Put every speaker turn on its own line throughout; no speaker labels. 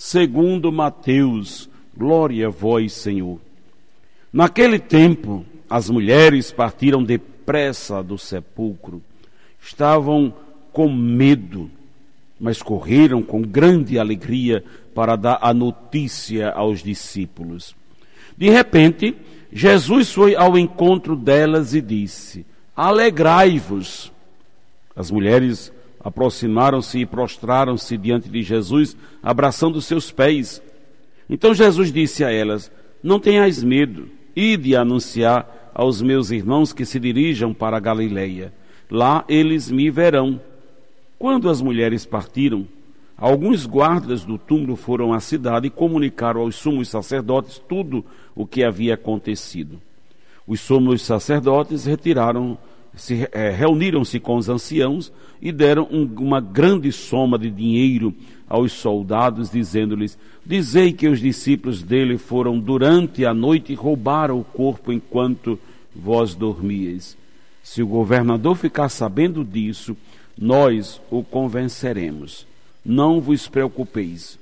segundo Mateus. Glória a vós, Senhor. Naquele tempo, as mulheres partiram depressa do sepulcro. Estavam com medo, mas correram com grande alegria para dar a notícia aos discípulos. De repente, Jesus foi ao encontro delas e disse: Alegrai-vos. As mulheres aproximaram-se e prostraram-se diante de Jesus, abraçando seus pés. Então Jesus disse a elas: Não tenhais medo, ide anunciar aos meus irmãos que se dirijam para a Galileia. Lá eles me verão. Quando as mulheres partiram, Alguns guardas do túmulo foram à cidade e comunicaram aos sumos sacerdotes tudo o que havia acontecido. Os sumos sacerdotes retiraram, se, é, reuniram-se com os anciãos e deram um, uma grande soma de dinheiro aos soldados, dizendo-lhes: Dizei que os discípulos dele foram durante a noite e roubaram o corpo enquanto vós dormíeis. Se o governador ficar sabendo disso, nós o convenceremos não vos preocupeis.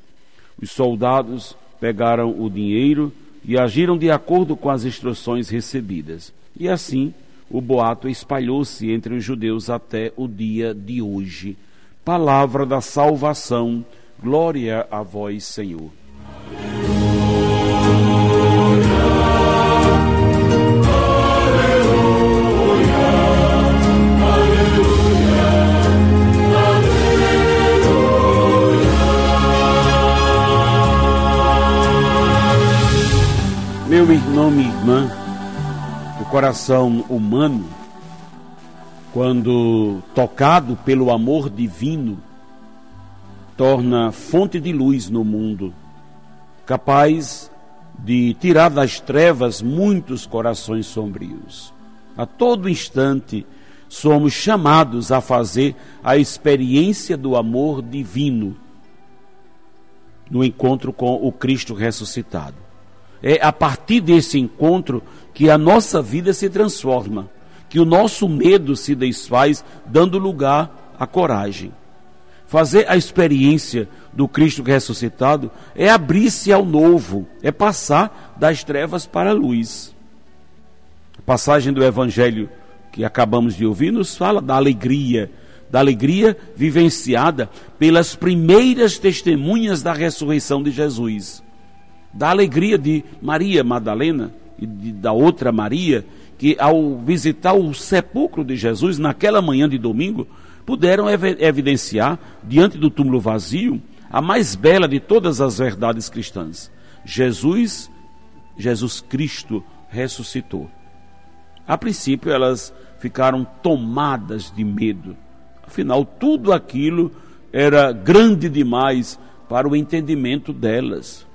Os soldados pegaram o dinheiro e agiram de acordo com as instruções recebidas. E assim o boato espalhou-se entre os judeus até o dia de hoje. Palavra da salvação, glória a vós, Senhor. Meu coração humano, quando tocado pelo amor divino, torna fonte de luz no mundo, capaz de tirar das trevas muitos corações sombrios. A todo instante somos chamados a fazer a experiência do amor divino no encontro com o Cristo ressuscitado. É a partir desse encontro que a nossa vida se transforma, que o nosso medo se desfaz, dando lugar à coragem. Fazer a experiência do Cristo ressuscitado é abrir-se ao novo, é passar das trevas para a luz. A passagem do Evangelho que acabamos de ouvir nos fala da alegria, da alegria vivenciada pelas primeiras testemunhas da ressurreição de Jesus da alegria de Maria Madalena e de, da outra Maria, que ao visitar o sepulcro de Jesus naquela manhã de domingo, puderam ev evidenciar, diante do túmulo vazio, a mais bela de todas as verdades cristãs. Jesus, Jesus Cristo ressuscitou. A princípio elas ficaram tomadas de medo. Afinal, tudo aquilo era grande demais para o entendimento delas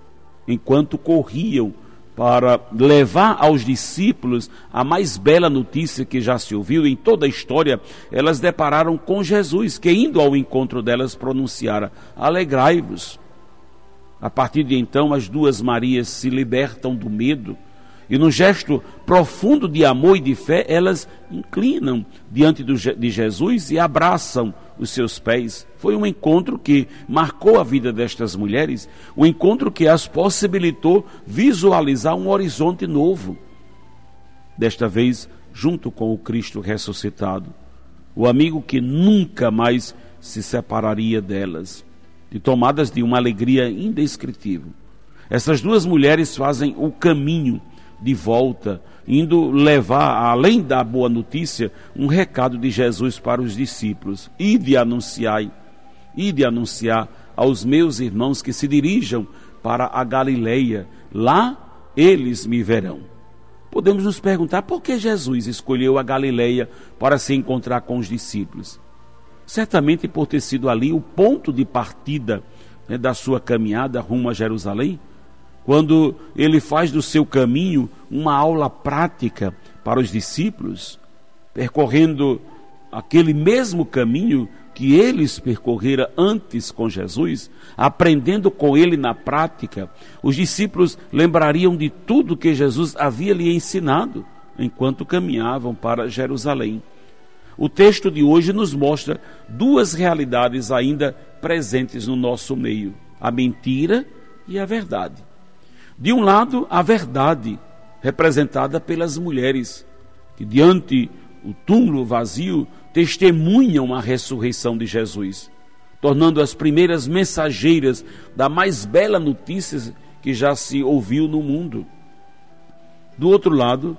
enquanto corriam para levar aos discípulos a mais bela notícia que já se ouviu em toda a história, elas depararam com Jesus, que indo ao encontro delas pronunciara: Alegrai-vos. A partir de então, as duas Marias se libertam do medo e, num gesto profundo de amor e de fé, elas inclinam diante de Jesus e abraçam os seus pés. Foi um encontro que marcou a vida destas mulheres, um encontro que as possibilitou visualizar um horizonte novo. Desta vez, junto com o Cristo ressuscitado, o amigo que nunca mais se separaria delas, e tomadas de uma alegria indescritível. Essas duas mulheres fazem o caminho de volta, indo levar, além da boa notícia, um recado de Jesus para os discípulos: Ide anunciai, ide anunciar aos meus irmãos que se dirijam para a Galileia, lá eles me verão. Podemos nos perguntar por que Jesus escolheu a Galileia para se encontrar com os discípulos. Certamente por ter sido ali o ponto de partida né, da sua caminhada rumo a Jerusalém quando ele faz do seu caminho uma aula prática para os discípulos, percorrendo aquele mesmo caminho que eles percorreram antes com Jesus, aprendendo com ele na prática, os discípulos lembrariam de tudo que Jesus havia lhe ensinado enquanto caminhavam para Jerusalém. O texto de hoje nos mostra duas realidades ainda presentes no nosso meio: a mentira e a verdade. De um lado, a verdade, representada pelas mulheres, que diante o túmulo vazio testemunham a ressurreição de Jesus, tornando as primeiras mensageiras da mais bela notícia que já se ouviu no mundo. Do outro lado,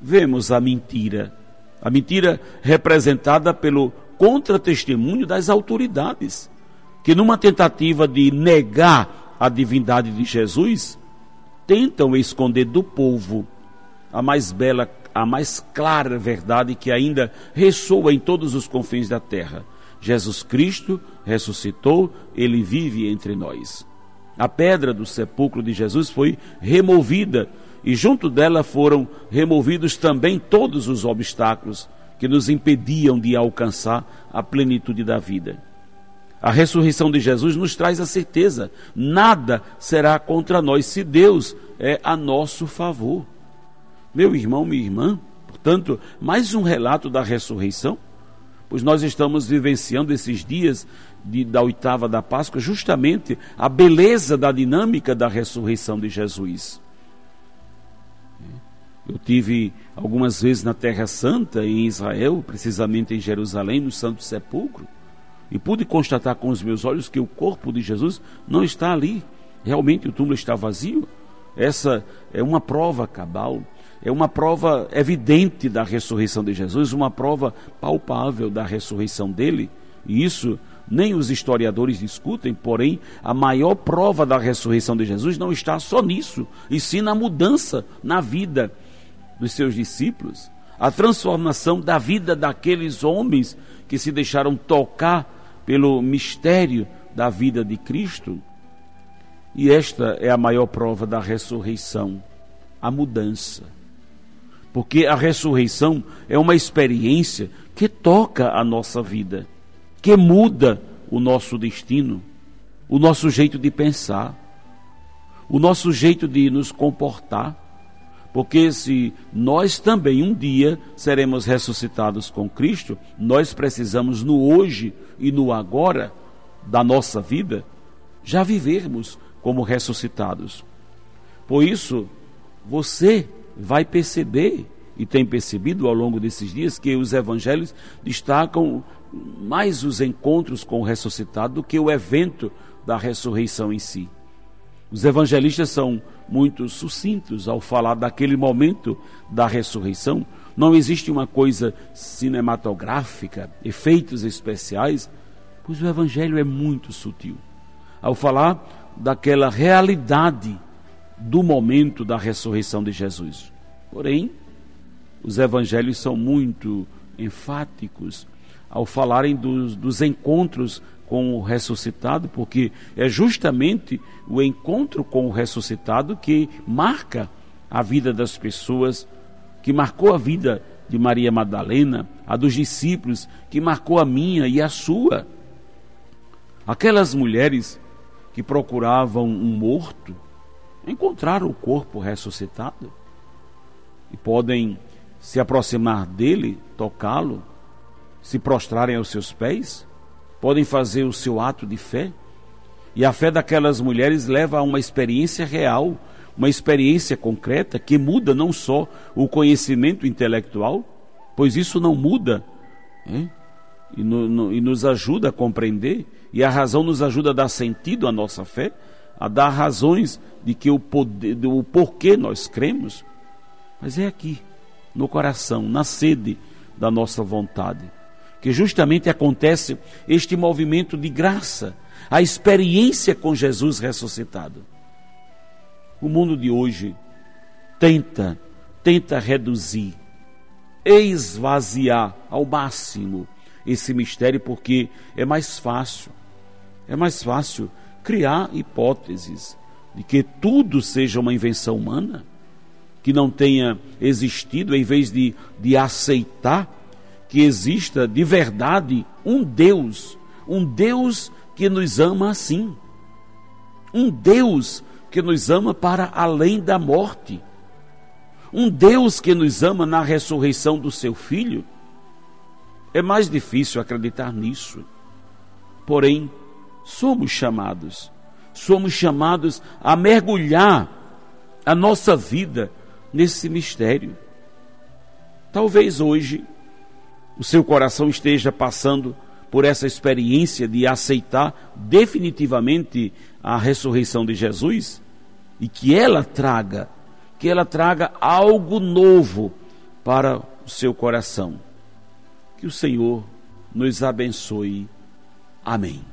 vemos a mentira, a mentira representada pelo contra-testemunho das autoridades, que numa tentativa de negar a divindade de Jesus, tentam esconder do povo a mais bela, a mais clara verdade que ainda ressoa em todos os confins da terra. Jesus Cristo ressuscitou, ele vive entre nós. A pedra do sepulcro de Jesus foi removida e junto dela foram removidos também todos os obstáculos que nos impediam de alcançar a plenitude da vida. A ressurreição de Jesus nos traz a certeza: nada será contra nós se Deus é a nosso favor. Meu irmão, minha irmã, portanto, mais um relato da ressurreição, pois nós estamos vivenciando esses dias de, da oitava da Páscoa, justamente a beleza da dinâmica da ressurreição de Jesus. Eu tive algumas vezes na Terra Santa, em Israel, precisamente em Jerusalém, no Santo Sepulcro e pude constatar com os meus olhos que o corpo de Jesus não está ali. Realmente o túmulo está vazio. Essa é uma prova cabal, é uma prova evidente da ressurreição de Jesus, uma prova palpável da ressurreição dele. E isso nem os historiadores discutem, porém, a maior prova da ressurreição de Jesus não está só nisso, e sim na mudança na vida dos seus discípulos, a transformação da vida daqueles homens que se deixaram tocar pelo mistério da vida de Cristo. E esta é a maior prova da ressurreição, a mudança. Porque a ressurreição é uma experiência que toca a nossa vida, que muda o nosso destino, o nosso jeito de pensar, o nosso jeito de nos comportar. Porque se nós também um dia seremos ressuscitados com Cristo, nós precisamos no hoje e no agora da nossa vida já vivermos como ressuscitados. Por isso, você vai perceber e tem percebido ao longo desses dias que os evangelhos destacam mais os encontros com o ressuscitado do que o evento da ressurreição em si. Os evangelistas são muito sucintos ao falar daquele momento da ressurreição. Não existe uma coisa cinematográfica, efeitos especiais, pois o evangelho é muito sutil. Ao falar daquela realidade do momento da ressurreição de Jesus. Porém, os evangelhos são muito enfáticos ao falarem dos, dos encontros com o ressuscitado, porque é justamente o encontro com o ressuscitado que marca a vida das pessoas, que marcou a vida de Maria Madalena, a dos discípulos, que marcou a minha e a sua. Aquelas mulheres que procuravam um morto encontraram o corpo ressuscitado e podem se aproximar dele, tocá-lo, se prostrarem aos seus pés? Podem fazer o seu ato de fé. E a fé daquelas mulheres leva a uma experiência real, uma experiência concreta que muda não só o conhecimento intelectual, pois isso não muda, e, no, no, e nos ajuda a compreender, e a razão nos ajuda a dar sentido à nossa fé, a dar razões de que o, poder, do porquê nós cremos, mas é aqui, no coração, na sede da nossa vontade que justamente acontece este movimento de graça, a experiência com Jesus ressuscitado. O mundo de hoje tenta, tenta reduzir, esvaziar ao máximo esse mistério, porque é mais fácil, é mais fácil criar hipóteses, de que tudo seja uma invenção humana, que não tenha existido, em vez de, de aceitar que exista de verdade um Deus, um Deus que nos ama assim, um Deus que nos ama para além da morte, um Deus que nos ama na ressurreição do seu filho. É mais difícil acreditar nisso. Porém, somos chamados, somos chamados a mergulhar a nossa vida nesse mistério. Talvez hoje o seu coração esteja passando por essa experiência de aceitar definitivamente a ressurreição de Jesus e que ela traga, que ela traga algo novo para o seu coração. Que o Senhor nos abençoe. Amém.